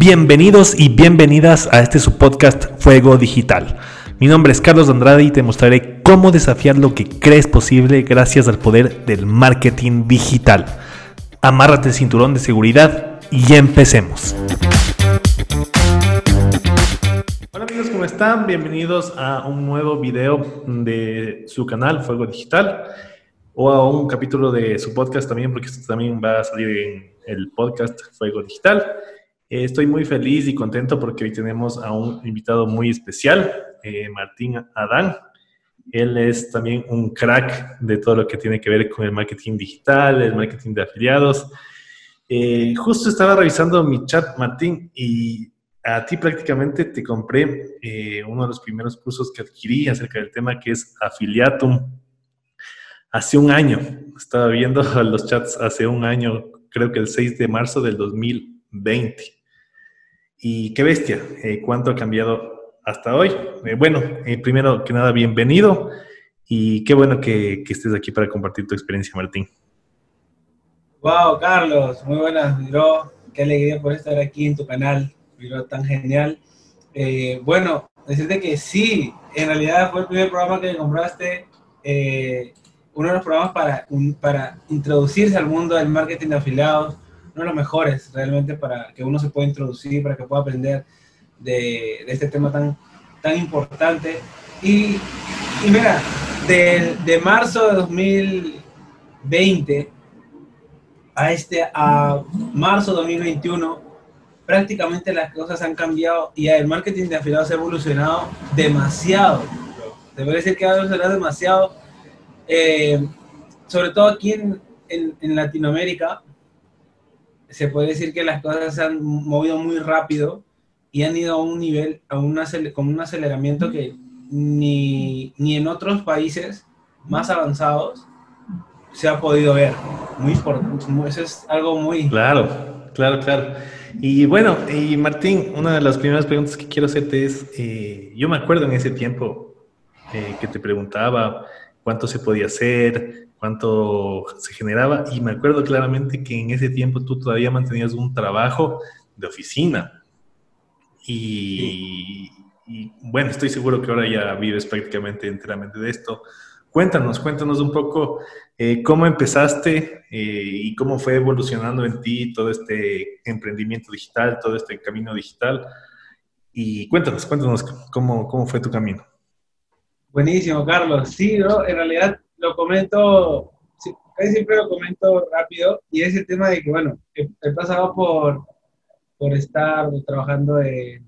Bienvenidos y bienvenidas a este su podcast Fuego Digital. Mi nombre es Carlos Andrade y te mostraré cómo desafiar lo que crees posible gracias al poder del marketing digital. Amárrate el cinturón de seguridad y empecemos. Hola amigos, ¿cómo están? Bienvenidos a un nuevo video de su canal Fuego Digital o a un capítulo de su podcast también, porque esto también va a salir en el podcast Fuego Digital. Eh, estoy muy feliz y contento porque hoy tenemos a un invitado muy especial, eh, Martín Adán. Él es también un crack de todo lo que tiene que ver con el marketing digital, el marketing de afiliados. Eh, justo estaba revisando mi chat, Martín, y a ti prácticamente te compré uno de los primeros cursos que adquirí acerca del tema que es Afiliatum. Hace un año, estaba viendo los chats hace un año, creo que el 6 de marzo del 2020. Y qué bestia, eh, cuánto ha cambiado hasta hoy. Eh, bueno, eh, primero que nada, bienvenido y qué bueno que, estés aquí para compartir tu experiencia, Martín. Wow, Carlos, muy buenas, bro. Qué alegría por estar aquí en tu canal, bro, tan genial. bueno, decirte que sí, en realidad fue el primer programa que me compraste, uno de los programas para, para introducirse al mundo del marketing de afiliados uno de los mejores realmente para que uno se pueda introducir, para que pueda aprender de, este tema tan, tan importante. Y, y mira, de, de, marzo de 2020 a, este, a marzo de 2021, prácticamente las cosas han cambiado y el marketing de afiliados ha evolucionado demasiado. Te voy decir que ha evolucionado demasiado, eh, sobre todo aquí en, en Latinoamérica, se puede decir que las cosas se han movido muy rápido y han ido a un nivel, a una, con un aceleramiento que ni, ni en otros países más avanzados se ha podido ver. Muy importante, eso es algo muy... Claro, claro, claro. Y bueno, y Martín, una de las primeras preguntas que quiero hacerte es, eh, yo me acuerdo en ese tiempo eh, que te preguntaba cuánto se podía hacer, cuánto se generaba y me acuerdo claramente que en ese tiempo tú todavía mantenías un trabajo de oficina y, bueno, estoy seguro que ahora ya vives prácticamente enteramente de esto. Cuéntanos, cuéntanos un poco eh, cómo empezaste eh, y cómo fue evolucionando en ti todo este emprendimiento digital, todo este camino digital. Y cuéntanos, cuéntanos cómo, cómo fue tu camino. Buenísimo, Carlos. Sí, ¿no? en realidad lo comento, casi siempre lo comento rápido, y es el tema de que, bueno, he, pasado por, por estar trabajando de...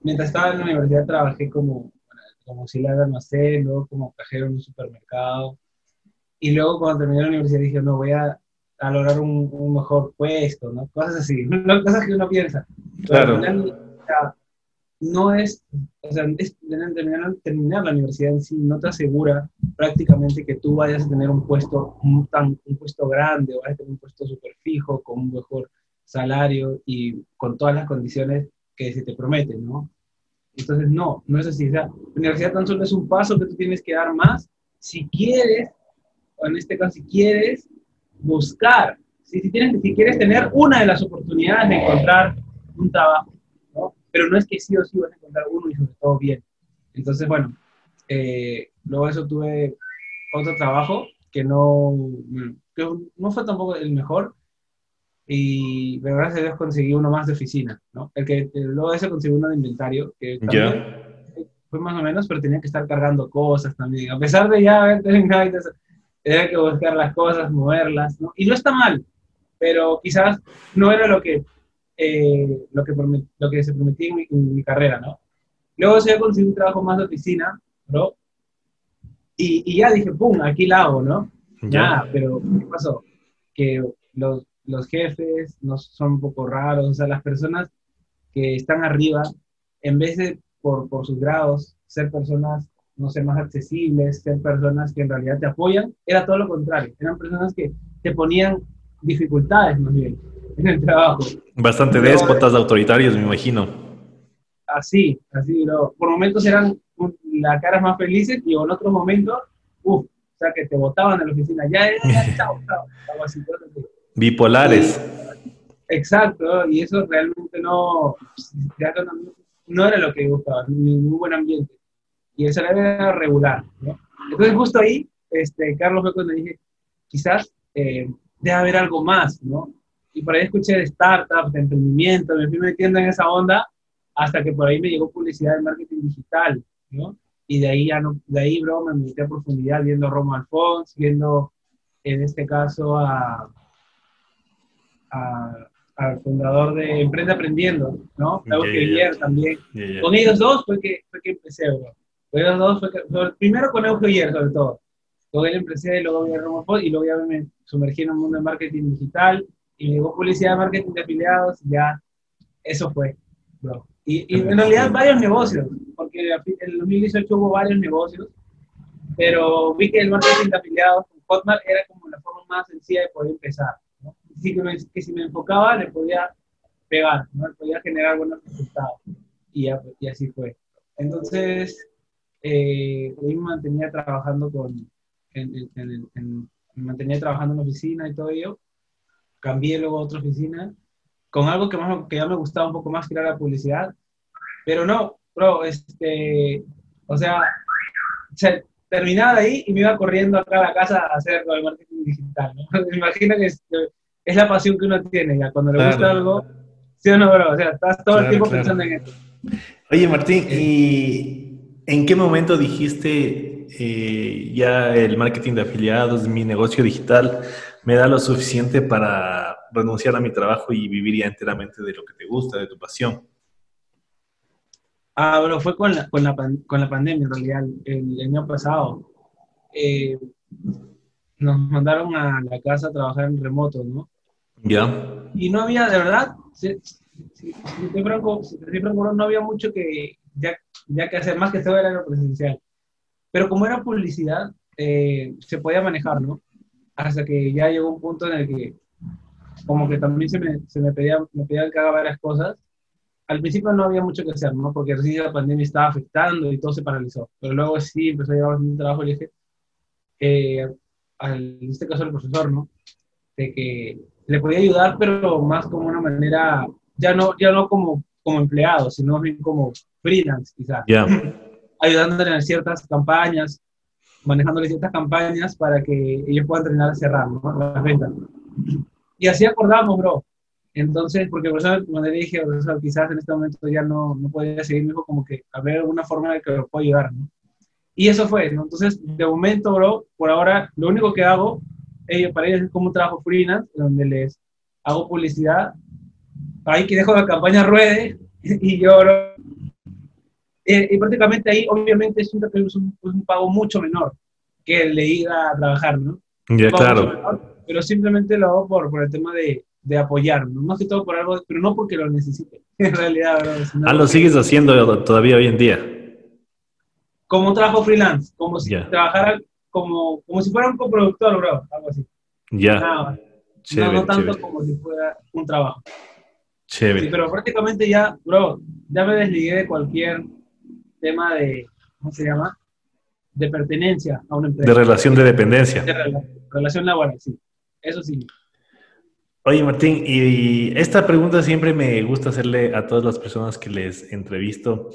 Mientras estaba en la universidad trabajé como, como auxiliar de almacén, luego como cajero en un supermercado, y luego cuando terminé la universidad dije, no, voy a, a lograr un, un, mejor puesto, ¿no? Cosas así, ¿no? cosas que uno piensa. Claro no es, o sea, terminar, terminar, la universidad en sí no te asegura prácticamente que tú vayas a tener un puesto, un, tan, un puesto grande o vayas a tener un puesto súper fijo, con un mejor salario y con todas las condiciones que se te prometen, ¿no? Entonces, no, no es así. O sea, la universidad tan solo es un paso que tú tienes que dar más si quieres, o en este caso, si quieres buscar, si, si, tienes, si quieres tener una de las oportunidades de encontrar un trabajo pero no es que sí o sí vas a encontrar uno y sobre todo bien. Entonces, bueno, eh, luego de eso tuve otro trabajo que no, que no fue tampoco el mejor, y pero gracias a Dios conseguí uno más de oficina, ¿no? El que luego de eso conseguí uno de inventario, que también fue más o menos, pero tenía que estar cargando cosas también. A pesar de ya tenía que buscar las cosas, moverlas, ¿no? Y no está mal, pero quizás no era lo que eh, lo, que lo que se prometía en mi, carrera, ¿no? Luego se conseguí un trabajo más de oficina, ¿no? Y, y, ya dije, ¡pum!, aquí la hago, ¿no? Ya, pero ¿qué pasó? Que los, los jefes no son un poco raros, o sea, las personas que están arriba, en vez de por, por sus grados, ser personas, no sé, más accesibles, ser personas que en realidad te apoyan, era todo lo contrario, eran personas que te ponían dificultades más bien en el trabajo. Bastante déspotas, autoritarios, me imagino. Así, así, por momentos eran las caras más felices y en otros momentos, uff, o sea, que te botaban de la oficina, ya, ya, chao, chao, Bipolares. Exacto, y eso realmente no, no, era lo que gustaba, ni un buen ambiente. Y eso era regular, ¿no? Entonces justo ahí, este, Carlos fue cuando dije, quizás eh, debe haber algo más, ¿no? Y por ahí escuché de startups, de emprendimiento, me fui metiendo en esa onda hasta que por ahí me llegó publicidad de marketing digital, ¿no? Y de ahí, ya no, de ahí, bro, me metí a profundidad viendo a Romo Alfons, viendo en este caso a, al fundador de Emprende Aprendiendo, ¿no? Eugeo también. Con ellos dos fue que, fue que empecé, bro. Con ellos dos fue que, primero con Eugeo Hier, sobre todo. Con él empecé, luego vi a Romo y luego ya me sumergí en un mundo de marketing digital y me llegó publicidad de marketing de afiliados y ya eso fue, bro. Y, y en realidad varios negocios, porque en el 2018 hubo varios negocios, pero vi que el marketing de afiliados con Hotmart era como la forma más sencilla de poder empezar que, si me enfocaba le podía pegar, ¿no? podía generar buenos resultados. Y, y así fue. Entonces, eh, me mantenía trabajando con, en, me mantenía trabajando en la oficina y todo ello. Cambié luego a otra oficina con algo que, más, que ya me gustaba un poco más, que era la publicidad. Pero no, bro, este, o sea, terminaba ahí y me iba corriendo acá a la casa a hacer el marketing digital. ¿no? Me imagino que es la pasión que uno tiene ya cuando le gusta algo. ¿Sí o no, bro? O sea, estás todo el tiempo pensando en eso. Oye, Martín, ¿y en qué momento dijiste eh, ya el marketing de afiliados, mi negocio digital, me da lo suficiente para renunciar a mi trabajo y vivir ya enteramente de lo que te gusta, de tu pasión? Ah, bro, fue con la, con la, con la pandemia en realidad, el, año pasado. Eh, nos mandaron a la casa a trabajar en remoto, ¿no? Ya. Y no había, de verdad, si, si, si franco, no había mucho que ya, ya que hacer, más que todo era lo presencial. Pero como era publicidad, eh, se podía manejar, ¿no? Hasta que ya llegó un punto en el que como que también se me, se me pedía, me pedía que haga varias cosas. Al principio no había mucho que hacer, ¿no? Porque recién la pandemia estaba afectando y todo se paralizó. Pero luego sí empezó a llegar un trabajo y dije, eh, al, en este caso al profesor, ¿no? De que le podía ayudar, pero más como una manera, ya no, ya no como, como empleado, sino bien como freelance, quizás. Ayudándole en ciertas campañas, manejándole ciertas campañas para que ellos puedan terminar de cerrar ¿no? las ventas. Y así acordamos, bro. Entonces, porque por eso cuando le dije, quizás en este momento ya no, no podía seguir, me dijo como que a ver alguna forma de que lo pueda ayudar, ¿no? Y eso fue, ¿no? Entonces, de momento, bro, por ahora, lo único que hago ellos, para ellos es como un trabajo freelance, donde les hago publicidad, ahí que dejo la campaña ruede y yo, eh, y prácticamente ahí obviamente es un, un, pago mucho menor que el de ir a trabajar, ¿no? Ya, claro. pero simplemente lo hago por, por el tema de, de apoyar, ¿no? más que todo por algo, pero no porque lo necesite, en realidad. ah, lo sigues haciendo todavía hoy en día. Como un trabajo freelance, como si trabajara como, como si fuera un coproductor, bro, algo así. Ya. no, no tanto como si fuera un trabajo. Chévere. Sí, pero prácticamente ya, bro, ya me desligué de cualquier tema de, ¿cómo se llama? De pertenencia a una empresa. De relación de dependencia. De relación laboral, sí. Eso sí. Oye, Martín, y esta pregunta siempre me gusta hacerle a todas las personas que les entrevisto.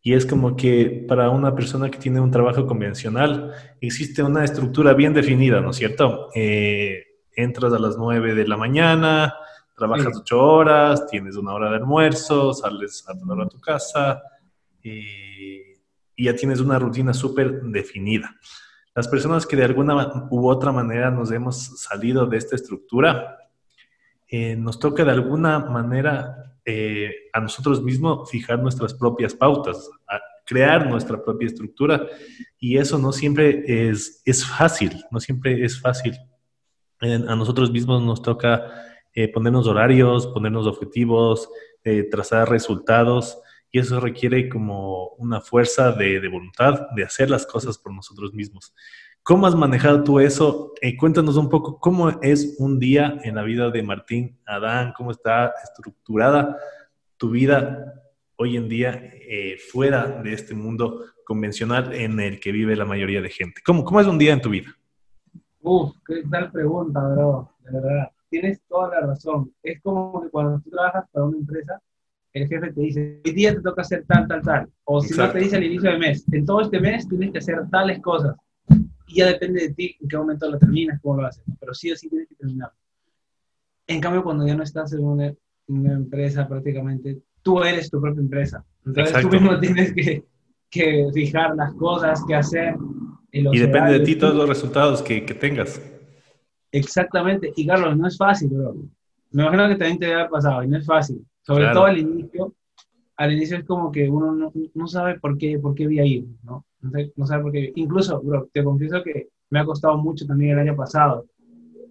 Y es como que para una persona que tiene un trabajo convencional existe una estructura bien definida, ¿no es cierto? Eh, entras a las 9 de la mañana, trabajas ocho horas, tienes una hora de almuerzo, sales a tu a tu casa y, ya tienes una rutina súper definida. Las personas que de alguna u otra manera nos hemos salido de esta estructura, eh, nos toca de alguna manera eh, a nosotros mismos fijar nuestras propias pautas, crear nuestra propia estructura y eso no siempre es, es fácil, no siempre es fácil. a nosotros mismos nos toca eh, ponernos horarios, ponernos objetivos, trazar resultados y eso requiere como una fuerza de, de, voluntad de hacer las cosas por nosotros mismos. ¿Cómo has manejado tú eso? cuéntanos un poco cómo es un día en la vida de Martín Adán, cómo está estructurada tu vida hoy en día eh, fuera de este mundo convencional en el que vive la mayoría de gente. ¿Cómo, cómo es un día en tu vida? Uf, qué tal pregunta, bro, de verdad. tienes toda la razón. Es como que cuando tú trabajas para una empresa, el jefe te dice, hoy día te toca hacer tal, tal, tal. O si no te dice al inicio del mes, en todo este mes tienes que hacer tales cosas. Y ya depende de ti en qué momento lo terminas, cómo lo haces. Pero sí o sí tienes que terminar. En cambio, cuando ya no estás en una, empresa prácticamente, tú eres tu propia empresa. Entonces tú mismo tienes que, que, fijar las cosas, que hacer. y depende de ti todos los resultados que, que tengas. Exactamente. Y Carlos, no es fácil, bro. Me imagino que también te haya pasado y no es fácil. Sobre todo al inicio. Al inicio es como que uno no, no sabe por qué, por qué voy a ir, ¿no? No, sé, no sabe por qué. Incluso, bro, te confieso que me ha costado mucho también el año pasado.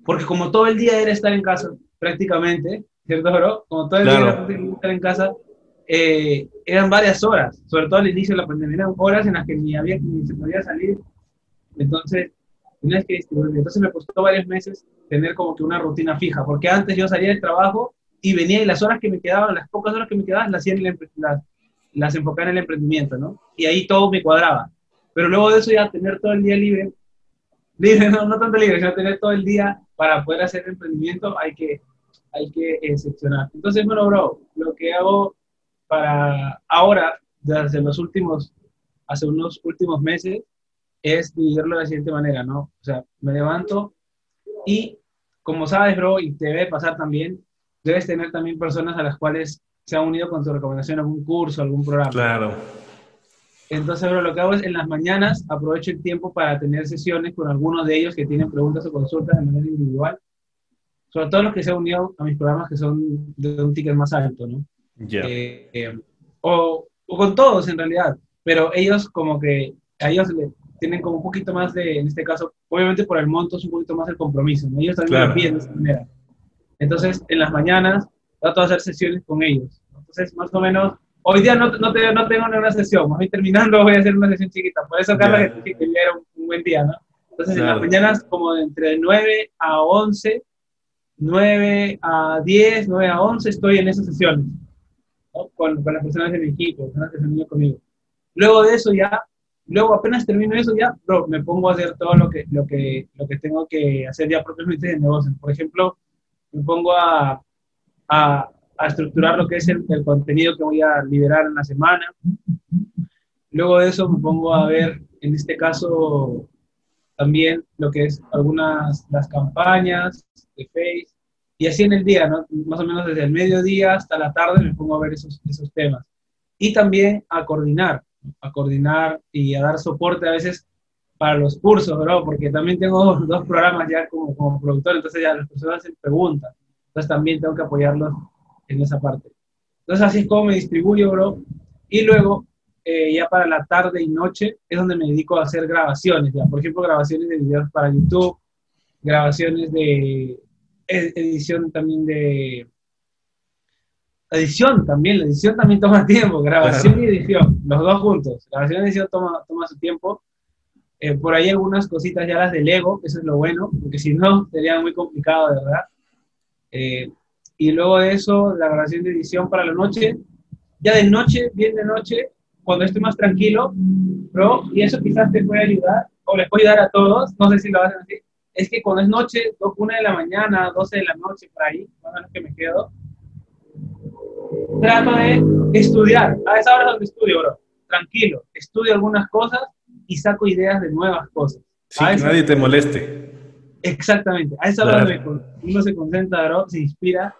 Porque como todo el día era estar en casa, prácticamente, ¿cierto, bro? Como todo el día era estar en casa, eh, eran varias horas, sobre todo al inicio de la pandemia, eran horas en las que ni, había, ni se podía salir. Entonces, tenías que distribuir. Entonces me costó varios meses tener como que una rutina fija, porque antes yo salía del trabajo y venía y las horas que me quedaban, las pocas horas que me quedaban, las, hacía las, las enfocaba en el emprendimiento, ¿no? Y ahí todo me cuadraba. Pero luego de eso ya tener todo el día libre, libre, no, no tanto libre, sino tener todo el día para poder hacer emprendimiento, hay que, hay que excepcionar. Entonces, bueno, bro, lo que hago para ahora, desde los últimos, hace unos últimos meses, es dividirlo de la siguiente manera, ¿no? O sea, me levanto y, como sabes, bro, y te debe pasar también, debes tener también personas a las cuales se han unido con tu recomendación algún curso, algún programa. Claro. Entonces, bro, lo que hago es en las mañanas aprovecho el tiempo para tener sesiones con algunos de ellos que tienen preguntas o consultas de manera individual. Sobre todo los que se han unido a mis programas que son de un ticket más alto, ¿no? Ya. Eh, eh, o, o, con todos en realidad, pero ellos como que a ellos le, tienen como un poquito más de, en este caso, obviamente por el monto es un poquito más el compromiso, ¿no? ellos también lo piden de esa manera. Entonces, en las mañanas trato de hacer sesiones con ellos. Entonces, más o menos, hoy día no, no, te, no tengo una sesión, más bien terminando voy a hacer una sesión chiquita. Por eso, Carlos, que, que era un, buen día, ¿no? Entonces, en las mañanas, como entre 9 a 11, 9 a 10, 9 a 11, estoy en esas sesiones, ¿no? con, con, las personas de mi equipo, personas que se han conmigo. Luego de eso ya, luego apenas termino eso ya, bro, me pongo a hacer todo lo que, lo que, lo que tengo que hacer ya propiamente de negocio. Por ejemplo, me pongo a, a, a estructurar lo que es el, el, contenido que voy a liberar en la semana. Luego de eso me pongo a ver, en este caso, también lo que es algunas las campañas de Face. Y así en el día, ¿no? más o menos desde el mediodía hasta la tarde me pongo a ver esos, esos temas. Y también a coordinar, a coordinar y a dar soporte a veces para los cursos, ¿no? Porque también tengo dos, dos programas ya como, como, productor, entonces ya las personas se preguntan. Entonces también tengo que apoyarlos en esa parte. Entonces así es como me distribuyo, bro. Y luego, eh, ya para la tarde y noche, es donde me dedico a hacer grabaciones, ya. Por ejemplo, grabaciones de videos para YouTube, grabaciones de edición también de... Edición también, la edición también toma tiempo, grabación claro. y edición, los dos juntos. Grabación y edición toma, toma su tiempo eh, por ahí algunas cositas ya las del ego, eso es lo bueno, porque si no sería muy complicado, de verdad. Eh, y luego de eso, la grabación de edición para la noche. Ya de noche, bien de noche, cuando esté más tranquilo, bro, y eso quizás te puede ayudar, o les puede ayudar a todos, no sé si lo hacen así, es que cuando es noche, una de la mañana, 12 de la noche, por ahí, más o menos que me quedo, trato de estudiar. A esa hora es donde estudio, bro. Tranquilo, estudio algunas cosas y saco ideas de nuevas cosas. Sí, que nadie te moleste. Exactamente. A esa hora claro. uno se concentra, bro, se inspira.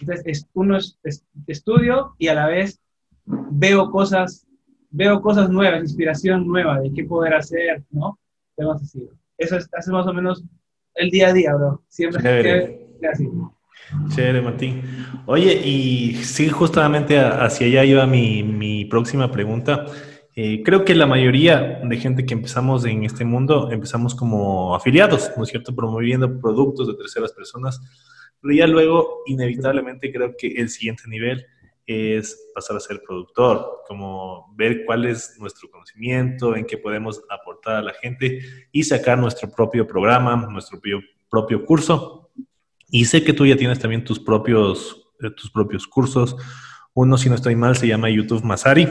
Entonces, es, uno es, es, estudio y a la vez veo cosas, veo cosas nuevas, inspiración nueva de qué poder hacer, ¿no? Temas así. Eso es, es más o menos el día a día, bro. Siempre Chévere. así. Chévere, Martín. Oye, y sí, justamente hacia allá iba mi, mi próxima pregunta. Eh, creo que la mayoría de gente que empezamos en este mundo empezamos como afiliados, ¿no es cierto? Promoviendo productos de terceras personas, pero ya luego, inevitablemente, creo que el siguiente nivel es pasar a ser productor, como ver cuál es nuestro conocimiento, en qué podemos aportar a la gente y sacar nuestro propio programa, nuestro propio, propio curso. Y sé que tú ya tienes también tus propios, eh, tus propios cursos. Uno, si no estoy mal, se llama YouTube Masari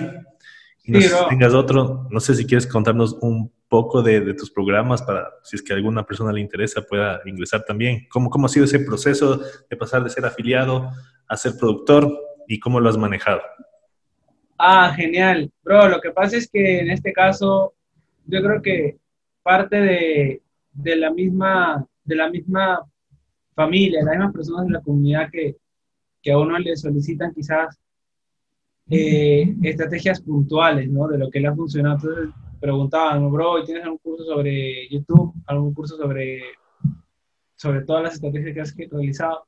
no sé si tengas otro, no sé si quieres contarnos un poco de, tus programas para, si es que a alguna persona le interesa, pueda ingresar también. ¿Cómo, ¿Cómo ha sido ese proceso de pasar de ser afiliado a ser productor y cómo lo has manejado? Ah, genial. Bro, lo que pasa es que en este caso, yo creo que parte de, de la misma, de la misma familia, las mismas personas de la comunidad que, que a uno le solicitan quizás eh, estrategias puntuales, ¿no? De lo que le ha funcionado. Entonces preguntaban, bro, ¿tienes algún curso sobre YouTube? ¿Algún curso sobre, sobre todas las estrategias que has realizado?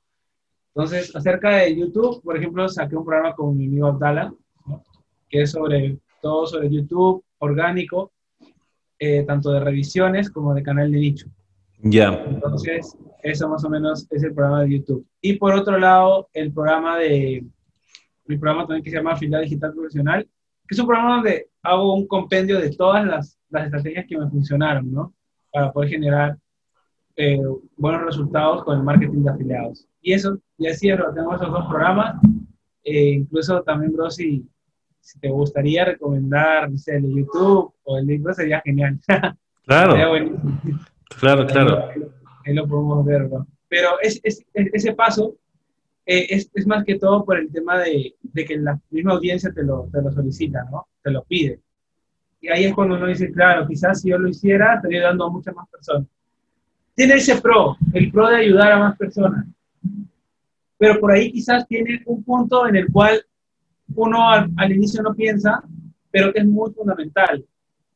Entonces, acerca de YouTube, por ejemplo, saqué un programa con mi amigo Abdala, que es sobre todo sobre YouTube, orgánico, eh, tanto de revisiones como de canal de nicho. Ya. Entonces, eso más o menos es el programa de YouTube. Y por otro lado, el programa de, mi programa también que se llama Afiliado Digital Profesional, que es un programa donde hago un compendio de todas las, las estrategias que me funcionaron, ¿no? Para poder generar eh, buenos resultados con el marketing de afiliados. Y eso, y así tenemos esos dos programas. Eh, incluso también, bro, si, si, te gustaría recomendar, no sé, el YouTube o el libro, sería genial. Claro. claro, claro. Ahí lo, podemos ver, bro. Pero es, es, ese paso eh, es, es, más que todo por el tema de, de, que la misma audiencia te lo, te lo solicita, ¿no? Te lo pide. Y ahí es cuando uno dice, claro, quizás si yo lo hiciera, estaría dando a muchas más personas. Tiene ese pro, el pro de ayudar a más personas. Pero por ahí quizás tiene un punto en el cual uno al, al inicio no piensa, pero que es muy fundamental.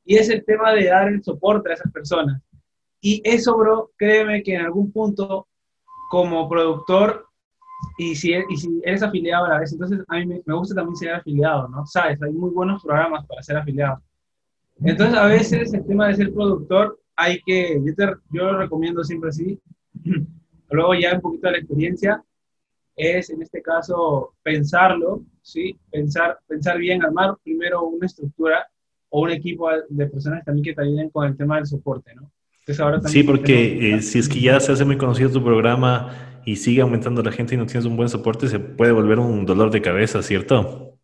Y es el tema de dar el soporte a esas personas. Y eso, bro, créeme que en algún punto, como productor, y si, y si eres afiliado a la vez, entonces a mí me, gusta también ser afiliado, ¿no? Sabes, hay muy buenos programas para ser afiliado. Entonces a veces el tema de ser productor hay que, yo, te, yo lo recomiendo siempre así, luego ya un poquito de la experiencia, es en este caso pensarlo, ¿sí? Pensar, pensar bien, armar primero una estructura o un equipo de personas también que te ayuden con el tema del soporte, ¿no? ahora sí, porque eh, si es que ya se hace muy conocido tu programa y sigue aumentando la gente y no tienes un buen soporte, se puede volver un dolor de cabeza, ¿cierto?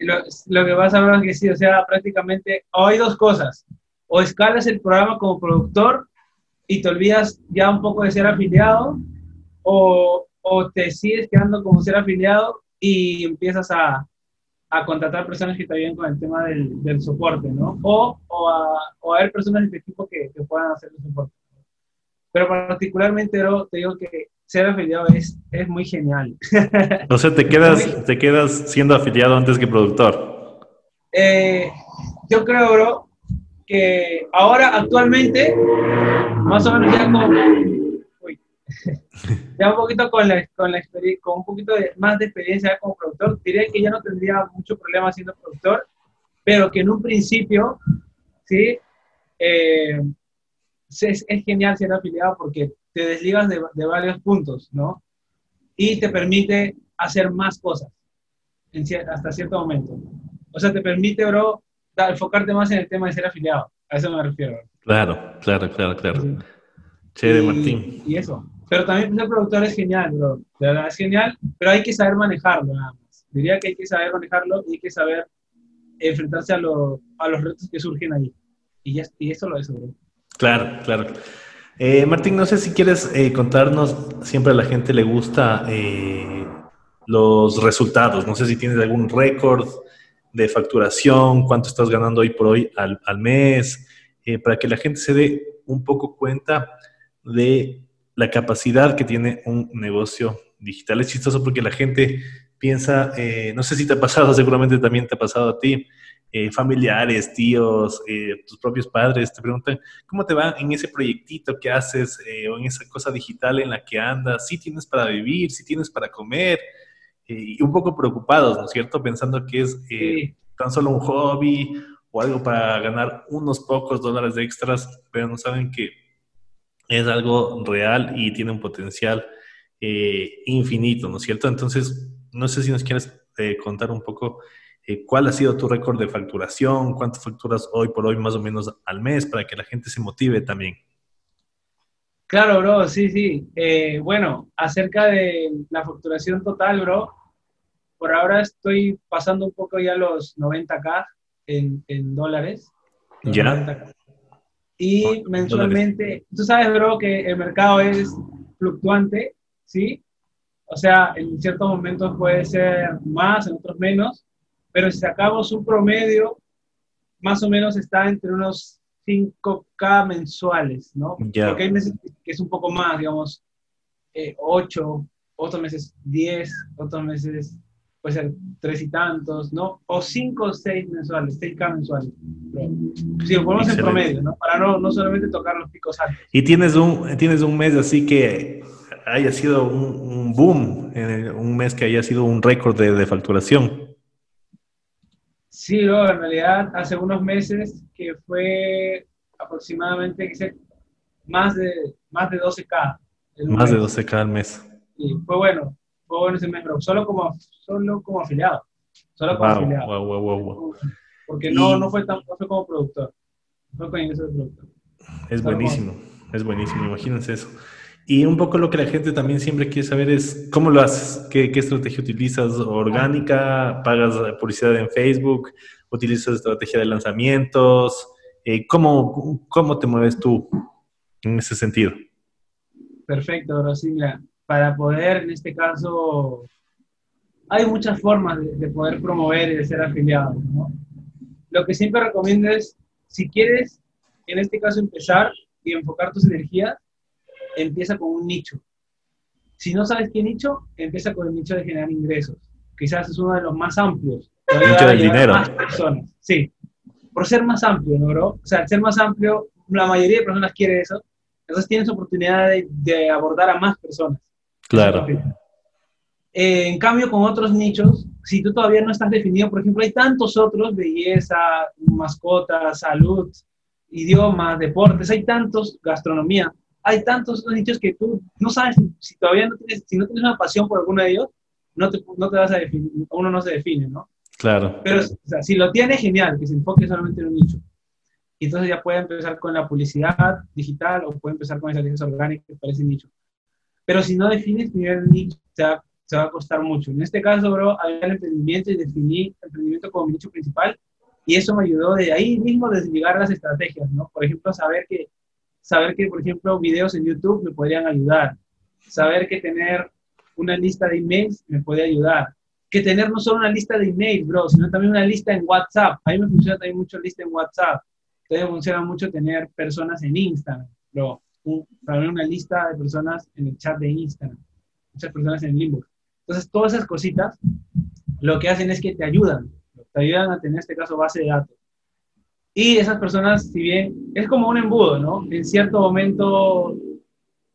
Lo, lo que vas a ver es que sí, o sea, prácticamente hay dos cosas. O escalas el programa como productor y te olvidas ya un poco de ser afiliado, o, o te sigues quedando como ser afiliado y empiezas a, a contratar personas que te ayuden con el tema del, del soporte, ¿no? O, o, a, o a ver personas de tu equipo que, que puedan hacer el soporte. Pero particularmente, te digo que ser afiliado es, es muy genial. O sea, te quedas, te quedas siendo afiliado antes que productor. Eh, yo creo, bro, que ahora actualmente, más o menos ya como, uy, ya un poquito con la, con la con un poquito de, más de experiencia como productor, diría que ya no tendría mucho problema siendo productor, pero que en un principio, sí, eh, es, es, genial ser afiliado porque te desligas de, de, varios puntos, ¿no? Y te permite hacer más cosas en, hasta cierto momento. O sea, te permite, bro, da, enfocarte más en el tema de ser afiliado. A eso me refiero. Claro, claro, claro, claro. Sí. Chévere, Martín. Y eso. Pero también ser productor es genial, bro. De verdad es genial, pero hay que saber manejarlo nada más. Diría que hay que saber manejarlo y hay que saber enfrentarse a, lo, a los retos que surgen ahí. Y, ya, y eso lo es, bro. Claro, claro. Eh, Martín, no sé si quieres eh, contarnos, siempre a la gente le gusta eh, los resultados. No sé si tienes algún récord de facturación, cuánto estás ganando hoy por hoy al, al mes, eh, para que la gente se dé un poco cuenta de la capacidad que tiene un negocio digital. Es chistoso porque la gente piensa, eh, no sé si te ha pasado, seguramente también te ha pasado a ti, eh, familiares, tíos, eh, tus propios padres te preguntan, ¿cómo te va en ese proyectito que haces o en esa cosa digital en la que andas? ¿Si tienes para vivir? ¿Si tienes para comer? y un poco preocupados, ¿no es cierto? Pensando que es tan solo un hobby o algo para ganar unos pocos dólares de extras, pero no saben que es algo real y tiene un potencial infinito, ¿no es cierto? Entonces, no sé si nos quieres contar un poco eh, cuál ha sido tu récord de facturación, cuánto facturas hoy por hoy más o menos al mes para que la gente se motive también. Claro, bro, sí, sí. Eh, bueno, acerca de la facturación total, bro, por ahora estoy pasando un poco ya los 90k, en, en dólares. Ya. Y mensualmente, tú sabes, bro, que el mercado es fluctuante, ¿sí? O sea, en ciertos momentos puede ser más, en otros menos, pero si sacamos un promedio, más o menos está entre unos 5K mensuales, ¿no? Ya. Porque hay meses que es un poco más, digamos, eh, 8, otros meses 10, otros meses puede ser 3 y tantos, ¿no? O 5 o 6 mensuales, 6K mensuales. Si lo ponemos en Excelente. promedio, ¿no? Para no, no solamente tocar los picos altos. Y tienes un, tienes un mes así que haya sido un, un boom, eh, un mes que haya sido un récord de, de facturación. Sí, bro, en realidad hace unos meses que fue aproximadamente sé, más de, más de 12K. en un Más de mes. 12 cada mes. Sí, fue bueno, fue bueno ese mes, pero solo como, solo como afiliado. Solo como Wow, afiliado. wow, wow, wow, wow. Porque no, Y- no, fue tan, no fue como productor. No fue con ingreso de productor. Es Solo buenísimo, es buenísimo, imagínense eso. Y un poco lo que la gente también siempre quiere saber es cómo lo haces, qué, qué estrategia utilizas, orgánica, pagas publicidad en Facebook, utilizas estrategia de lanzamientos, Eh, ¿cómo, ¿cómo te mueves tú en ese sentido? Perfecto, mira, para poder, en este caso, hay muchas formas de, de poder promover y de ser afiliado, ¿no? Lo que siempre recomiendo es, si quieres, en este caso, empezar y enfocar tus energías, empieza con un nicho. Si no sabes qué nicho, empieza con el nicho de generar ingresos. Quizás es uno de los más amplios. A Nicho del dinero. Más personas. Sí. Por ser más amplio, ¿no, bro? O sea, al ser más amplio, la mayoría de personas quiere eso. Entonces tienes oportunidad de, de abordar a más personas. Claro. Eh, en cambio, con otros nichos, si tú todavía no estás definido, por ejemplo, hay tantos otros, belleza, mascotas, salud, idiomas, deportes, hay tantos, gastronomía, hay tantos nichos que tú no sabes, si todavía no tienes, si no tienes una pasión por alguno de ellos, no te, no te vas a definir, uno no se define, ¿no? Claro. Pero o sea, si lo tiene, genial, que se enfoque solamente en un nicho. Y entonces ya puede empezar con la publicidad digital o puede empezar con estrategias orgánicas para ese nicho. Pero si no defines primero el nicho, te va, te va a costar mucho. En este caso, bro, había el emprendimiento y definí el emprendimiento como mi nicho principal y eso me ayudó de ahí mismo desligar las estrategias, ¿no? Por ejemplo, saber que, saber que, por ejemplo, videos en YouTube me podrían ayudar. Saber que tener una lista de emails me puede ayudar que tener no solo una lista de email, bro, sino también una lista en WhatsApp. A mí me funciona también mucho lista en WhatsApp. También funciona mucho tener personas en Instagram, bro. Un, también una lista de personas en el chat de Instagram. Muchas personas en el inbox. Entonces, todas esas cositas lo que hacen es que te ayudan. Te ayudan a tener, en este caso, base de datos. Y esas personas, si bien es como un embudo, ¿no? En cierto momento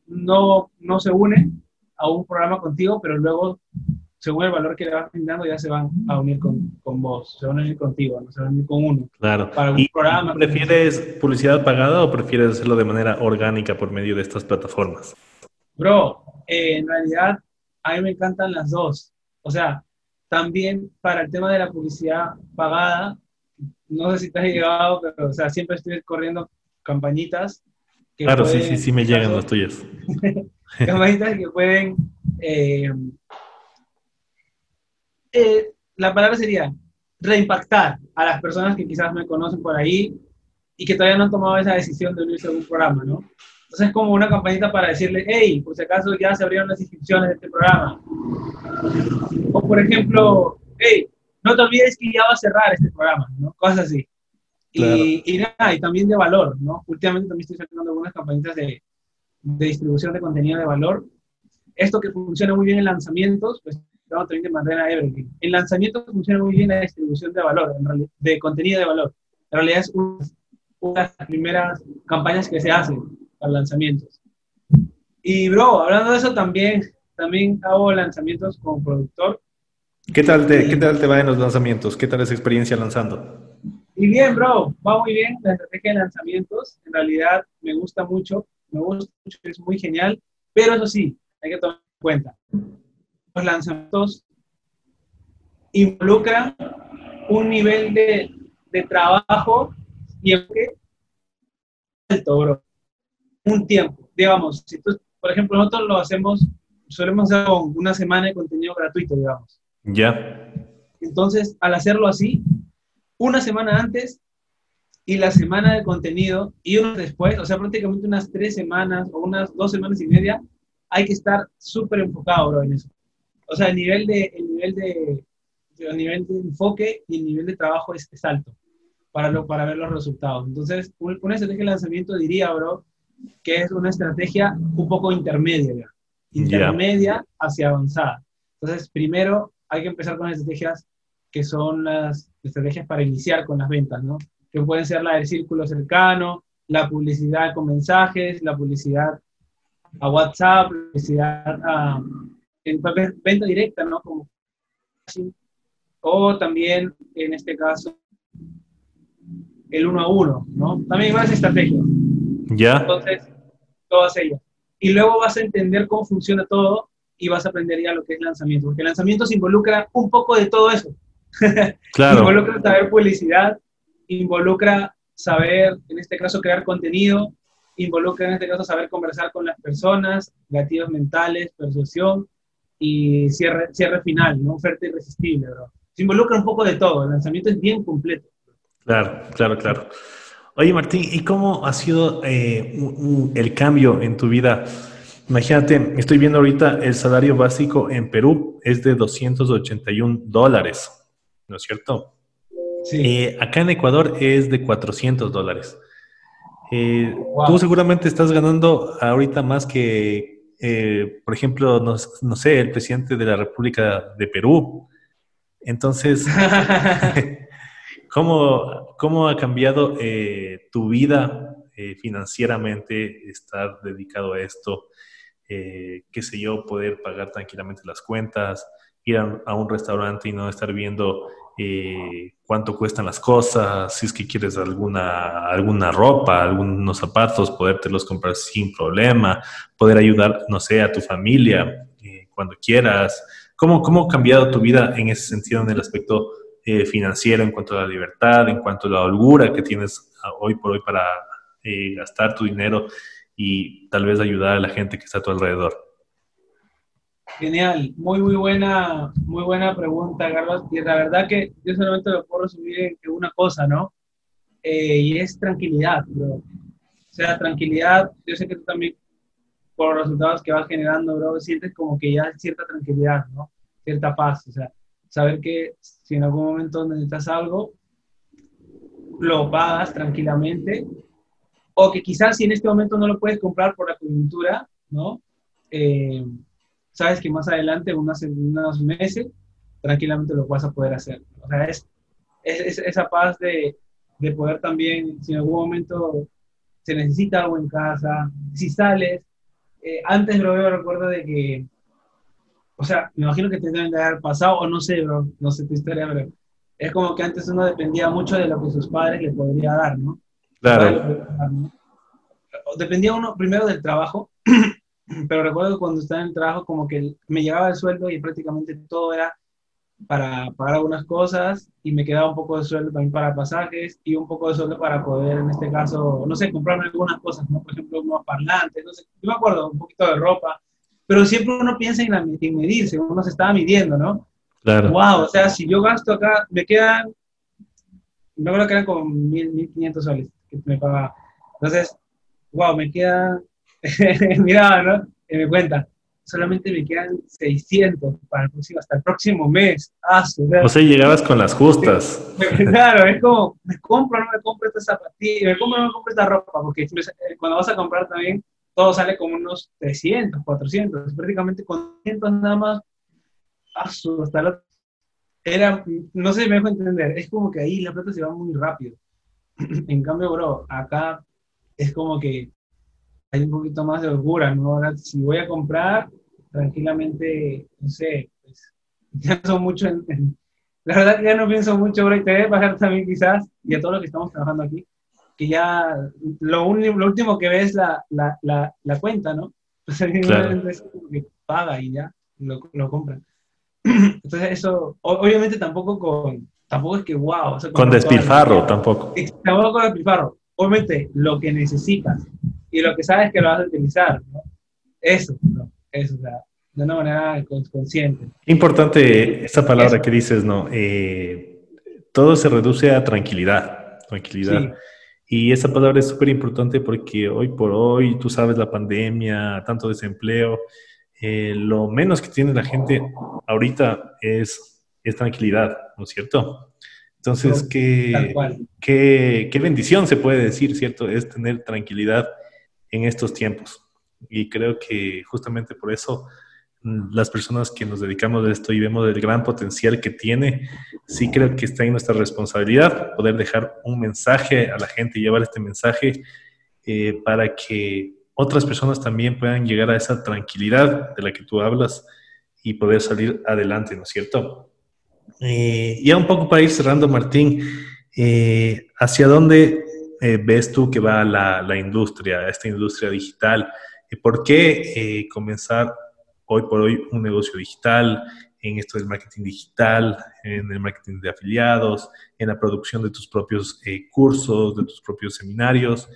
no, no se unen a un programa contigo, pero luego según el valor que le vas brindando, ya se van a unir con, con vos, se van a unir contigo, no se van a unir con uno. Claro. Para un ¿Y programa. ¿Prefieres publicidad pagada o prefieres hacerlo de manera orgánica por medio de estas plataformas? Bro, eh, en realidad a mí me encantan las dos. O sea, también para el tema de la publicidad pagada, no sé si te has llegado, pero o sea, siempre estoy corriendo campañitas. Que Claro, sí, pueden, sí, sí me en este llegan las tuyas. campañitas que pueden eh, eh, la palabra sería reimpactar a las personas que quizás me conocen por ahí y que todavía no han tomado esa decisión de unirse a un programa, ¿no? Entonces es como una campanita para decirle, hey, por si acaso ya se abrieron las inscripciones de este programa. O por ejemplo, hey, no te olvides que ya va a cerrar este programa, ¿no? Cosas así. Claro. Y, y, nada, y también de valor, ¿no? Últimamente también estoy sacando algunas campañitas de, de distribución de contenido de valor. Esto que funciona muy bien en lanzamientos, pues estamos también de manera evergreen. En lanzamientos funciona muy bien la distribución de valor, realidad, de contenido de valor. En realidad es una, una de las primeras campañas que se hacen para lanzamientos. Y bro, hablando de eso también, también hago lanzamientos como productor. ¿Qué tal, te, ¿Qué tal te va en los lanzamientos? ¿Qué tal esa experiencia lanzando? Y bien, bro, va muy bien la estrategia de lanzamientos. En realidad me gusta mucho, me gusta mucho, es muy genial, pero eso sí, hay que tomar en cuenta. Los lanzamientos involucran un nivel de, de trabajo y enfoque alto, bro. Un tiempo. Digamos, si tú, por ejemplo, nosotros lo hacemos, solemos hacer una semana de contenido gratuito, digamos. Ya. Entonces, al hacerlo así, una semana antes y la semana de contenido y uno después, o sea, prácticamente unas tres semanas o unas dos semanas y media, hay que estar súper enfocado, bro, en eso. O sea, el nivel de, el nivel de, el nivel de enfoque y el nivel de trabajo es, es alto para, lo, para ver los resultados. Entonces, una estrategia de lanzamiento diría, bro, que es una estrategia un poco intermedia, intermedia hacia avanzada. Entonces, primero hay que empezar con estrategias que son las estrategias para iniciar con las ventas, ¿no? Que pueden ser la del círculo cercano, la publicidad con mensajes, la publicidad a WhatsApp, publicidad a en venta directa, ¿no? Como, o también, en este caso, el uno a uno, ¿no? También varias estrategias. Ya. Entonces, todas ellas. Y luego vas a entender cómo funciona todo y vas a aprender ya lo que es lanzamiento. Porque el lanzamiento se involucra un poco de todo eso. Claro. involucra saber publicidad, involucra saber, en este caso, crear contenido, involucra en este caso saber conversar con las personas, gatillos mentales, persuasión y cierre, cierre final, ¿no? Oferta irresistible, bro. Se involucra un poco de todo, el lanzamiento es bien completo. Claro, claro, claro. Oye, Martín, ¿y cómo ha sido eh, el cambio en tu vida? Imagínate, estoy viendo ahorita el salario básico en Perú es de 281 dólares, ¿no es cierto? Sí. Eh, acá en Ecuador es de 400 dólares. Eh, Tú seguramente estás ganando ahorita más que, eh, por ejemplo, no, no, sé, el presidente de la República de Perú. Entonces, ¿cómo, ¿cómo, ha cambiado tu vida financieramente estar dedicado a esto? Eh, qué sé yo, poder pagar tranquilamente las cuentas, ir a, un restaurante y no estar viendo eh, cuánto cuestan las cosas, si es que quieres alguna, alguna ropa, algunos zapatos, podértelos comprar sin problema, poder ayudar, no sé, a tu familia eh, cuando quieras. ¿Cómo, ¿Cómo ha cambiado tu vida en ese sentido, en el aspecto eh, financiero, en cuanto a la libertad, en cuanto a la holgura que tienes hoy por hoy para eh, gastar tu dinero y tal vez ayudar a la gente que está a tu alrededor? Genial, muy, muy buena, muy buena pregunta, Carlos. Y la verdad que yo solamente lo puedo resumir en una cosa, ¿no? Eh, y es tranquilidad, bro. O sea, tranquilidad, yo sé que tú también, por los resultados que vas generando, bro, sientes como que ya cierta tranquilidad, ¿no? Cierta paz, o sea, saber que si en algún momento necesitas algo, lo pagas tranquilamente, o que quizás si en este momento no lo puedes comprar por la coyuntura, ¿no? Eh, sabes que más adelante, unos, unos meses, tranquilamente lo vas a poder hacer. O sea, es, es, esa paz de, de, poder también, si en algún momento se necesita algo en casa, si sales, eh, antes, lo veo, recuerdo de que, o sea, me imagino que te deben de haber pasado, o no sé, bro, no sé tu historia, pero es como que antes uno dependía mucho de lo que sus padres le podría dar, ¿no? Claro. Dependía uno primero del trabajo, pero recuerdo que cuando estaba en el trabajo como que me llegaba el sueldo y prácticamente todo era para pagar algunas cosas y me quedaba un poco de sueldo también para pasajes y un poco de sueldo para poder, en este caso, no sé, comprarme algunas cosas, ¿no? Por ejemplo, unos parlantes, no sé, yo me acuerdo, un poquito de ropa, pero siempre uno piensa en, la, en medirse, uno se estaba midiendo, ¿no? Claro. Wow, o sea, si yo gasto acá, me quedan, me acuerdo que eran como 1.500 soles que me pagaba. Entonces, wow, me quedan mira, ¿no? Y me cuenta, solamente me quedan 600 para el próximo, hasta el próximo mes. Ah, o sea, llegabas con las justas. claro, es como, me compro no me compro esta zapatilla, me compro no me compro esta ropa, porque eh, cuando vas a comprar también, todo sale como unos 300, 400, prácticamente con 100 nada más. Ah, hasta otro. Era, no sé, me dejo entender, es como que ahí la plata se va muy rápido. en cambio, bro, acá es como que hay un poquito más de holgura, ¿no? Ahora, si voy a comprar, tranquilamente, no sé, pues, pienso mucho en, la verdad que ya no pienso mucho ahora y te debe pasar también quizás, y a todos los que estamos trabajando aquí, que ya lo, lo último que ves es la, la, la, la, cuenta, ¿no? Pues claro. es como que paga y ya lo, lo compra. Entonces eso, obviamente tampoco con, tampoco es que wow. O sea, con despilfarro tampoco. Tampoco con despilfarro. Obviamente lo que necesitas y lo que sabes que lo vas a utilizar, ¿no? Eso, ¿no? Eso, o sea, de una manera consciente. Importante esa palabra Eso. que dices, ¿no? Eh, todo se reduce a tranquilidad, tranquilidad. Y esa palabra es súper importante porque hoy por hoy, tú sabes, la pandemia, tanto desempleo, eh, lo menos que tiene la gente ahorita es, es tranquilidad, ¿no es cierto? Entonces, qué, qué, qué, bendición se puede decir, ¿cierto? Es tener tranquilidad en estos tiempos. Y creo que justamente por eso mm, las personas que nos dedicamos a esto y vemos el gran potencial que tiene, sí creo que está en nuestra responsabilidad poder dejar un mensaje a la gente y llevar este mensaje eh, para que otras personas también puedan llegar a esa tranquilidad de la que tú hablas y poder salir adelante, ¿no es cierto? Eh, ya un poco para ir cerrando, Martín, eh, ¿hacia dónde eh, ves tú que va la, la, industria, esta industria digital? ¿Por qué comenzar hoy por hoy un negocio digital, en esto del marketing digital, en el marketing de afiliados, en la producción de tus propios cursos, de tus propios seminarios?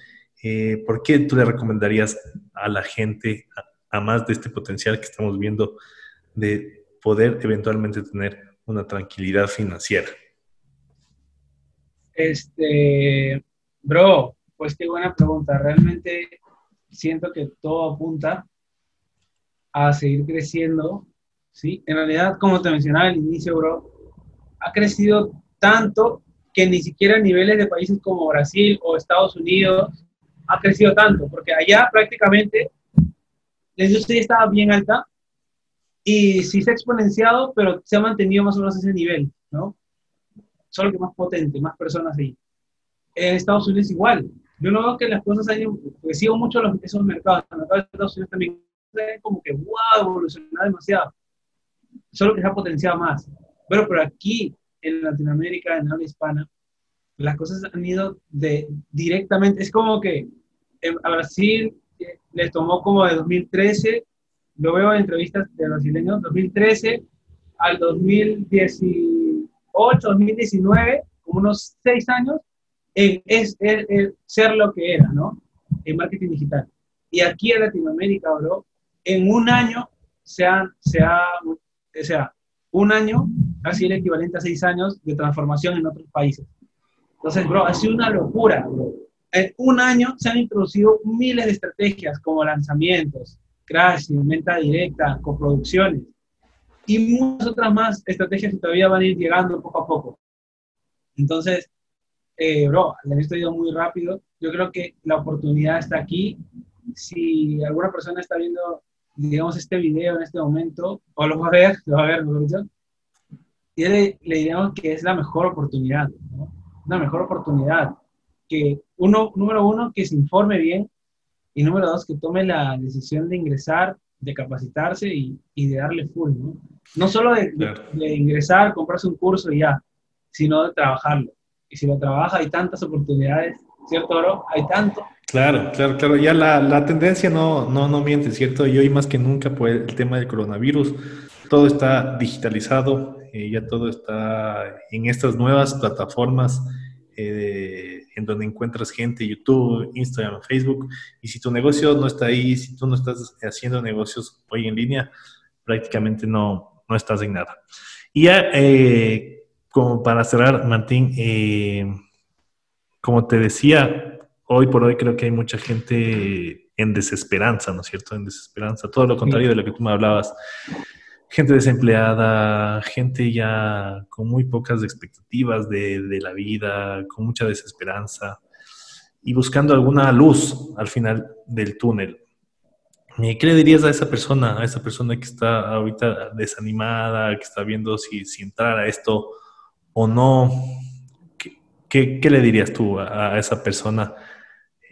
¿Por qué tú le recomendarías a la gente, a más de este potencial que estamos viendo, de poder eventualmente tener una tranquilidad financiera? Este, bro, pues qué buena pregunta. Realmente siento que todo apunta a seguir creciendo, ¿sí? En realidad, como te mencionaba al inicio, bro, ha crecido tanto que ni siquiera a niveles de países como Brasil o Estados Unidos ha crecido tanto, porque allá prácticamente la industria estaba bien alta, y sí se ha exponenciado, pero se ha mantenido más o menos ese nivel, ¿no? Solo que más potente, más personas ahí. En Estados Unidos igual. Yo no veo que las cosas hayan, porque sigo mucho los, esos mercados, los mercados de Estados Unidos también, como que, wow, evolucionado demasiado. Solo que se ha potenciado más. Pero, pero aquí, en Latinoamérica, en habla hispana, las cosas han ido de, directamente, es como que a Brasil eh, les tomó como de 2013 lo veo en entrevistas de brasileños, 2013 al 2018, 2019, como unos seis años, en, es, ser lo que era, ¿no? En marketing digital. Y aquí en Latinoamérica, bro, en un año se ha, se ha, o sea, un año, casi el equivalente a seis años de transformación en otros países. Entonces, bro, ha sido una locura, bro. En un año se han introducido miles de estrategias como lanzamientos, crash, venta directa, coproducciones y muchas otras más estrategias que todavía van a ir llegando poco a poco. Entonces, eh, bro, le he ido muy rápido. Yo creo que la oportunidad está aquí. Si alguna persona está viendo, digamos, este video en este momento, o lo va a ver, lo va a ver, ¿no? y le, le diríamos que es la mejor oportunidad, ¿no? Una mejor oportunidad. Que uno, número uno, que se informe bien y número dos, que tome la decisión de ingresar, de capacitarse y, y de darle full, ¿no? No solo de, de, ingresar, comprarse un curso y ya, sino de trabajarlo. Y si lo trabaja, hay tantas oportunidades, ¿cierto, Oro? Hay tanto. Claro, claro, claro. Ya la, la tendencia no, no, no miente, ¿cierto? Y hoy más que nunca, por el tema del coronavirus, todo está digitalizado, eh, ya todo está en estas nuevas plataformas eh, en donde encuentras gente, YouTube, Instagram, Facebook, y si tu negocio no está ahí, si tú no estás haciendo negocios hoy en línea, prácticamente no, no estás en nada. Y ya, eh, como para cerrar, Martín, eh, como te decía, hoy por hoy creo que hay mucha gente en desesperanza, ¿no es cierto? En desesperanza, todo lo contrario de lo que tú me hablabas gente desempleada, gente ya con muy pocas expectativas de, la vida, con mucha desesperanza y buscando alguna luz al final del túnel. ¿Qué le dirías a esa persona, a esa persona que está ahorita desanimada, que está viendo si, si entrar a esto o no? ¿Qué, qué, le dirías tú a, esa persona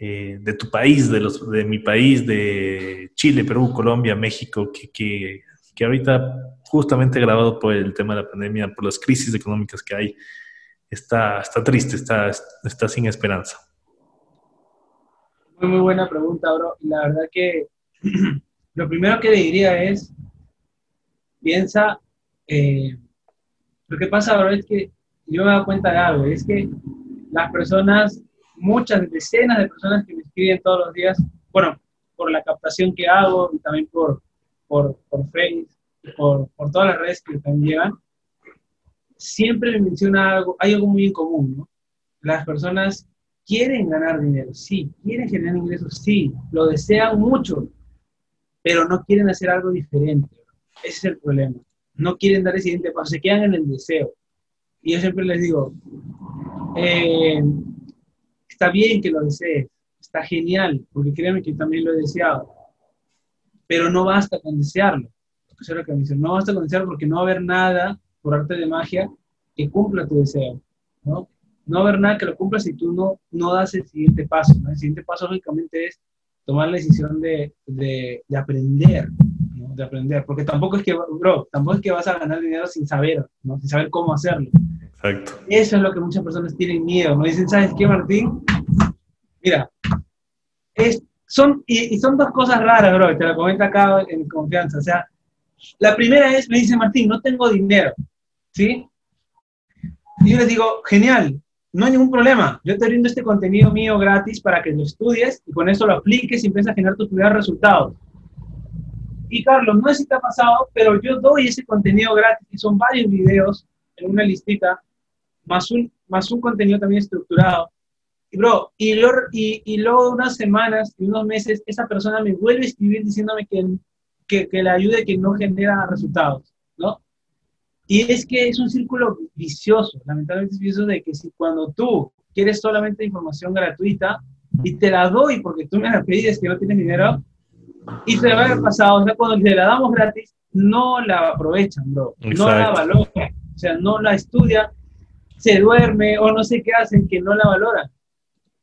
eh, de tu país, de, los, de mi país, de Chile, Perú, Colombia, México, que que ahorita, justamente grabado por el tema de la pandemia, por las crisis económicas que hay, está, está triste, está, está sin esperanza? Muy, buena pregunta, bro. La verdad que lo primero que le diría es, piensa, eh, lo que pasa, bro, es que yo me he dado cuenta de algo, es que las personas, muchas decenas de personas que me escriben todos los días, bueno, por la captación que hago y también por, por, por Facebook, por, por todas las redes que también llegan, siempre me menciona algo, hay algo muy en común, ¿no? Las personas quieren ganar dinero, sí, quieren generar ingresos, sí, lo desean mucho, pero no quieren hacer algo diferente. Ese es el problema. No quieren dar el siguiente paso, se quedan en el deseo. Y yo siempre les digo, eh, está bien que lo desees, está genial, porque créanme que también lo he deseado, pero no basta con desearlo. Eso es lo que me dicen, no basta con desearlo porque no va a haber nada por arte de magia que cumpla tu deseo, ¿no? No va a haber nada que lo cumpla si tú no, no das el siguiente paso, ¿no? El siguiente paso, lógicamente, es tomar la decisión de, de, de aprender, ¿no? De aprender, porque tampoco es que, bro, tampoco es que vas a ganar dinero sin saber, ¿no? Sin saber cómo hacerlo. Exacto. Eso es lo que muchas personas tienen miedo, ¿no? Dicen, ¿sabes qué, Martín? Mira, es, son, y, y son dos cosas raras, bro, te lo comento acá en confianza, o sea, la primera es, me dice Martín, no tengo dinero, ¿sí? Y yo les digo, genial, no hay ningún problema. Yo te brindo este contenido mío gratis para que lo estudies y con eso lo apliques y empieces a generar tus primeros resultados. Y Carlos, no sé si te ha pasado, pero yo doy ese contenido gratis, que son varios videos en una listita, más un, más un contenido también estructurado. Y, bro, y, lo, y, y luego unas semanas y unos meses, esa persona me vuelve a escribir diciéndome que, que, que le ayude, que no genera resultados, ¿no? Y es que es un círculo vicioso, lamentablemente es vicioso de que si cuando tú quieres solamente información gratuita y te la doy porque tú me la pides que no tienes dinero y te va a haber pasado, o sea, cuando te la damos gratis, no la aprovechan, bro, no la valoran, o sea, no la estudian, se duerme o no sé qué hacen que no la valoran.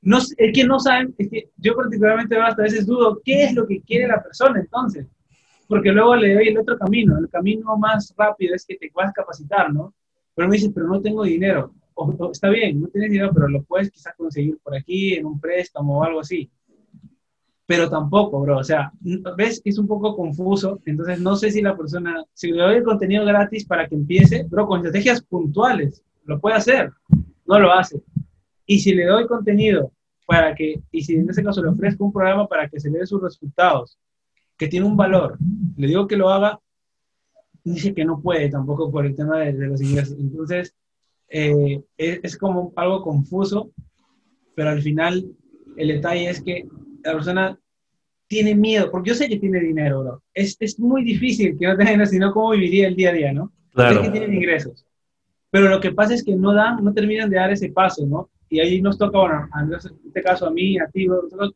No, es que no saben, es que yo particularmente hasta a veces dudo qué es lo que quiere la persona entonces porque luego le doy el otro camino. El camino más rápido es que te puedas capacitar, ¿no? Pero me dices, pero no tengo dinero. O, está bien, no tienes dinero, pero lo puedes quizás conseguir por aquí, en un préstamo o algo así. Pero tampoco, bro. O sea, ves que es un poco confuso. Entonces, no sé si la persona, si le doy el contenido gratis para que empiece, bro, con estrategias puntuales, lo puede hacer. No lo hace. Y si le doy contenido para que, y si en ese caso le ofrezco un programa para que se le dé sus resultados, que tiene un valor, le digo que lo haga, dice que no puede tampoco por el tema de, de los ingresos. Entonces, eh, es, es, como algo confuso, pero al final el detalle es que la persona tiene miedo, porque yo sé que tiene dinero, bro. Es, es muy difícil que no tenga dinero, sino cómo viviría el día a día, ¿no? Claro. Sé que tienen ingresos. Pero lo que pasa es que no dan, no terminan de dar ese paso, ¿no? Y ahí nos toca, bueno, en este caso a mí, a ti, nosotros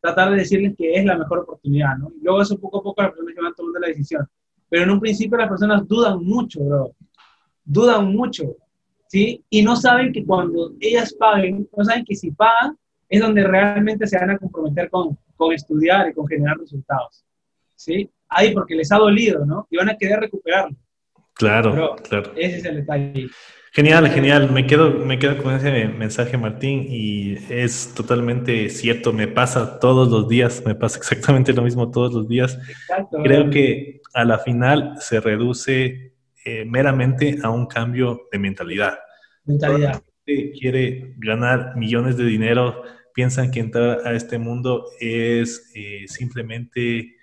tratar de decirles que es la mejor oportunidad, ¿no? Y luego eso poco a poco las personas van tomando la decisión. Pero en un principio las personas dudan mucho, bro. Dudan mucho, ¿sí? Y no saben que cuando ellas paguen, no saben que si pagan es donde realmente se van a comprometer con, con estudiar y con generar resultados, ¿sí? Ahí porque les ha dolido, ¿no? Y van a querer recuperarlo. Claro, Pero claro. Ese es el detalle. Genial, genial. Me quedo, me quedo con ese mensaje, Martín, y es totalmente cierto. Me pasa todos los días, me pasa exactamente lo mismo todos los días. Exacto. Creo que a la final se reduce eh, meramente a un cambio de mentalidad. Mentalidad. Quiere ganar millones de dinero, piensan que entrar a este mundo es eh, simplemente,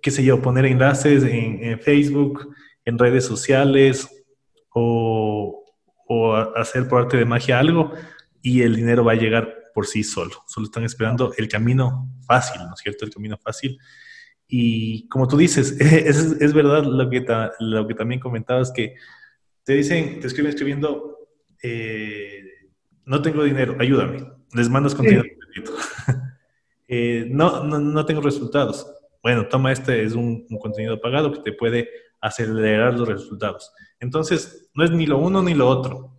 qué sé yo, poner enlaces en, en Facebook, en redes sociales o o hacer por arte de magia algo y el dinero va a llegar por sí solo. Solo están esperando el camino fácil, ¿no es cierto? El camino fácil. Y como tú dices, es, es verdad lo que, ta, lo que también comentabas, que te dicen, te escriben escribiendo, eh, no tengo dinero, ayúdame. Les mandas contenido. Sí. eh, no, no, no, tengo resultados. Bueno, toma este, es un, un contenido pagado que te puede acelerar los resultados. Entonces, no es ni lo uno ni lo otro.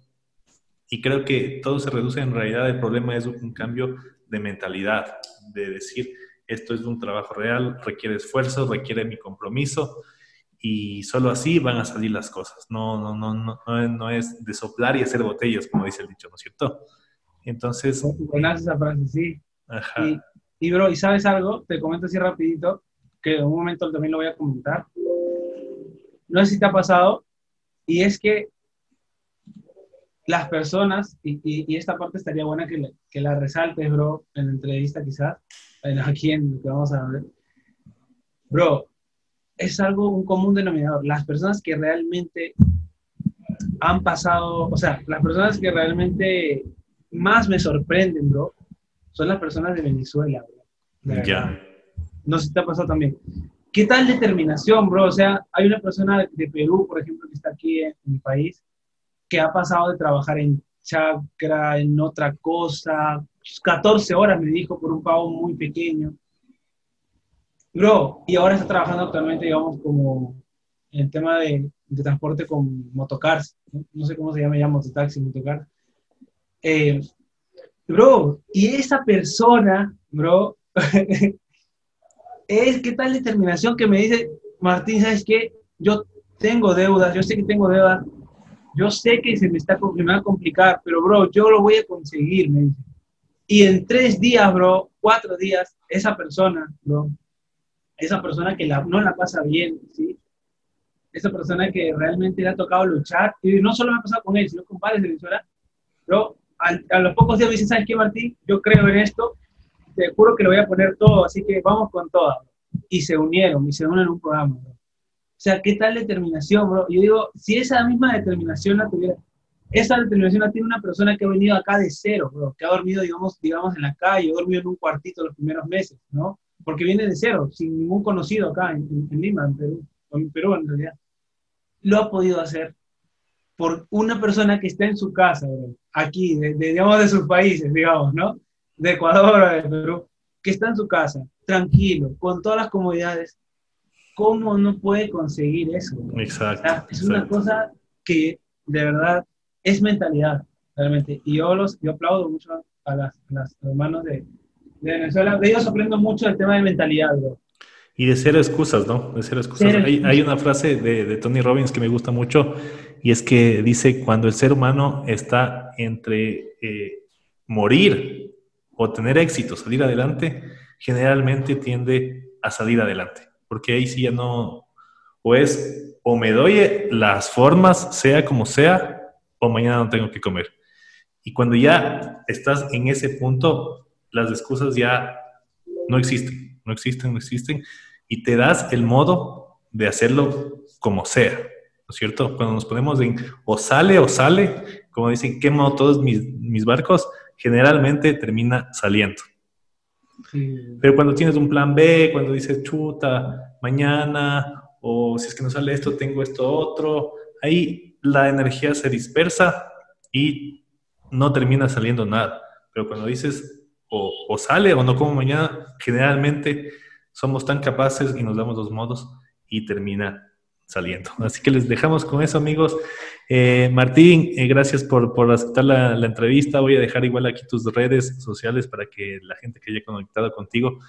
Y creo que todo se reduce en realidad, el problema es un cambio de mentalidad, de decir, esto es un trabajo real, requiere esfuerzo, requiere mi compromiso y solo así van a salir las cosas. No, no, no, no, no, no es de soplar y hacer botellas, como dice el dicho, ¿no es cierto? Entonces... Buena esa frase, sí. Ajá. Y, y, bro, ¿y sabes algo? Te comento así rapidito, que en un momento también lo voy a comentar no sé si te ha pasado, y es que las personas, y, y, y esta parte estaría buena que, le, que, la resaltes, bro, en la entrevista quizás, aquí en lo que vamos a ver. Bro, es algo, un común denominador. Las personas que realmente han pasado, o sea, las personas que realmente más me sorprenden, bro, son las personas de Venezuela, bro. Ya. No sé si te ha pasado también. ¿Qué tal determinación, bro? O sea, hay una persona de Perú, por ejemplo, que está aquí en, mi país, que ha pasado de trabajar en chakra, en otra cosa, 14 horas me dijo por un pago muy pequeño. Bro, y ahora está trabajando actualmente, digamos, como en el tema de, transporte con motocars, ¿no? sé cómo se llama ya, mototaxi, motocar. Eh, bro, y esa persona, bro, es qué tal determinación que me dice, Martín, ¿sabes qué? Yo tengo deudas, yo sé que tengo deudas, yo sé que se me, está, me va a complicar, pero bro, yo lo voy a conseguir, me dice. Y en tres días, bro, cuatro días, esa persona, bro, esa persona que no la pasa bien, ¿sí? Esa persona que realmente le ha tocado luchar, y no solo me ha pasado con él, sino con varios de bro, a, a los pocos días me dice, ¿sabes qué, Martín? Yo creo en esto, te juro que lo voy a poner todo, así que vamos con todas. Y se unieron, y se unen en un programa, bro. O sea, ¿qué tal determinación, bro? Yo digo, si esa misma determinación la tuviera, esa determinación la tiene una persona que ha venido acá de cero, bro, que ha dormido, digamos, digamos en la calle, ha dormido en un cuartito los primeros meses, ¿no? Porque viene de cero, sin ningún conocido acá en, Lima, en Perú, o en Perú en realidad. Lo ha podido hacer por una persona que está en su casa, bro, aquí, de, digamos, de sus países, digamos, ¿no? De Ecuador o de Perú, que está en su casa, tranquilo, con todas las comodidades, ¿cómo no puede conseguir eso? Exacto. es una cosa que de verdad es mentalidad, realmente. Y yo, los, yo aplaudo mucho a las, hermanos de, de, Venezuela. De ellos aprendo mucho el tema de mentalidad, bro. Y de cero excusas, ¿no? De cero excusas. hay, hay, una frase de, de, Tony Robbins que me gusta mucho y es que dice, cuando el ser humano está entre eh, morir o tener éxito, salir adelante, generalmente tiende a salir adelante, porque ahí sí ya no, o es, o me doy las formas, sea como sea, o mañana no tengo que comer. Y cuando ya estás en ese punto, las excusas ya no existen, no existen, no existen, y te das el modo de hacerlo como sea, ¿no es cierto? Cuando nos ponemos en o sale o sale, como dicen, quemo todos mis, mis barcos, generalmente termina saliendo. Pero cuando tienes un plan B, cuando dices, chuta, mañana, o si es que no sale esto, tengo esto otro, ahí la energía se dispersa y no termina saliendo nada. Pero cuando dices, o, o sale o no como mañana, generalmente somos tan capaces y nos damos los modos y termina saliendo. Así que les dejamos con eso, amigos. Eh, Martín, eh, gracias por, por aceptar la, entrevista. Voy a dejar igual aquí tus redes sociales para que la gente que haya conectado contigo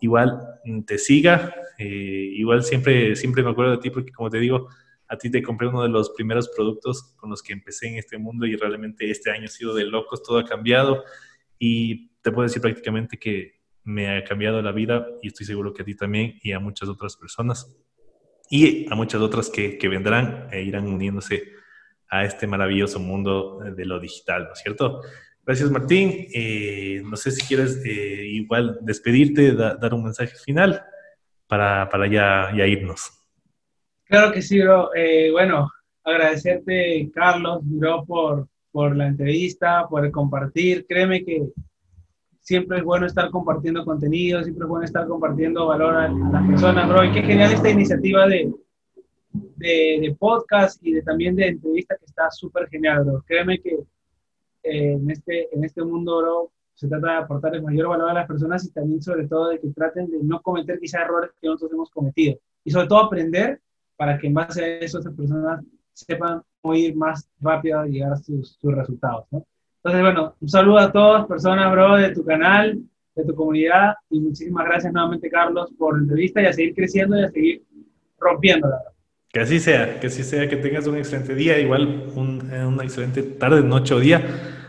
igual mm, te siga. Eh, igual siempre, siempre me acuerdo de ti porque, como te digo, a ti te compré uno de los primeros productos con los que empecé en este mundo y realmente este año ha sido de locos, todo ha cambiado y te puedo decir prácticamente que me ha cambiado la vida y estoy seguro que a ti también y a muchas otras personas y a muchas otras que, que vendrán e irán uniéndose a este maravilloso mundo de lo digital, ¿no es cierto? Gracias, Martín. Eh, no sé si quieres eh, igual despedirte, dar un mensaje final para, para ya, ya, irnos. Claro que sí, bro. Eh, bueno, agradecerte, Carlos, bro, por, por la entrevista, por compartir. Créeme que siempre es bueno estar compartiendo contenido, siempre es bueno estar compartiendo valor a, las personas, bro. Y qué genial esta iniciativa de, de, podcast y de, también de entrevista que está súper genial, bro. Créeme que eh, en, este, en este mundo, bro, se trata de aportar el mayor valor a las personas y también sobre todo de que traten de no cometer quizá errores que nosotros hemos cometido. Y sobre todo aprender para que en base a eso esas personas sepan cómo ir más rápido a llegar a sus, sus resultados, ¿no? Entonces, bueno, un saludo a todas personas, bro, de tu canal, de tu comunidad, y muchísimas gracias nuevamente, Carlos, por la entrevista y a seguir creciendo y a seguir rompiéndola. Que así sea, que así sea, que tengas un excelente día, igual un, eh, una excelente tarde, noche o día,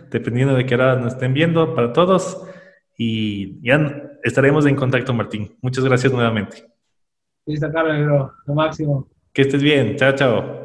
dependiendo de qué hora nos estén viendo para todos. Y ya estaremos en contacto, Martín. Muchas gracias nuevamente. Listo, Carlos, bro. Lo máximo. Que estés bien. Chao, chao.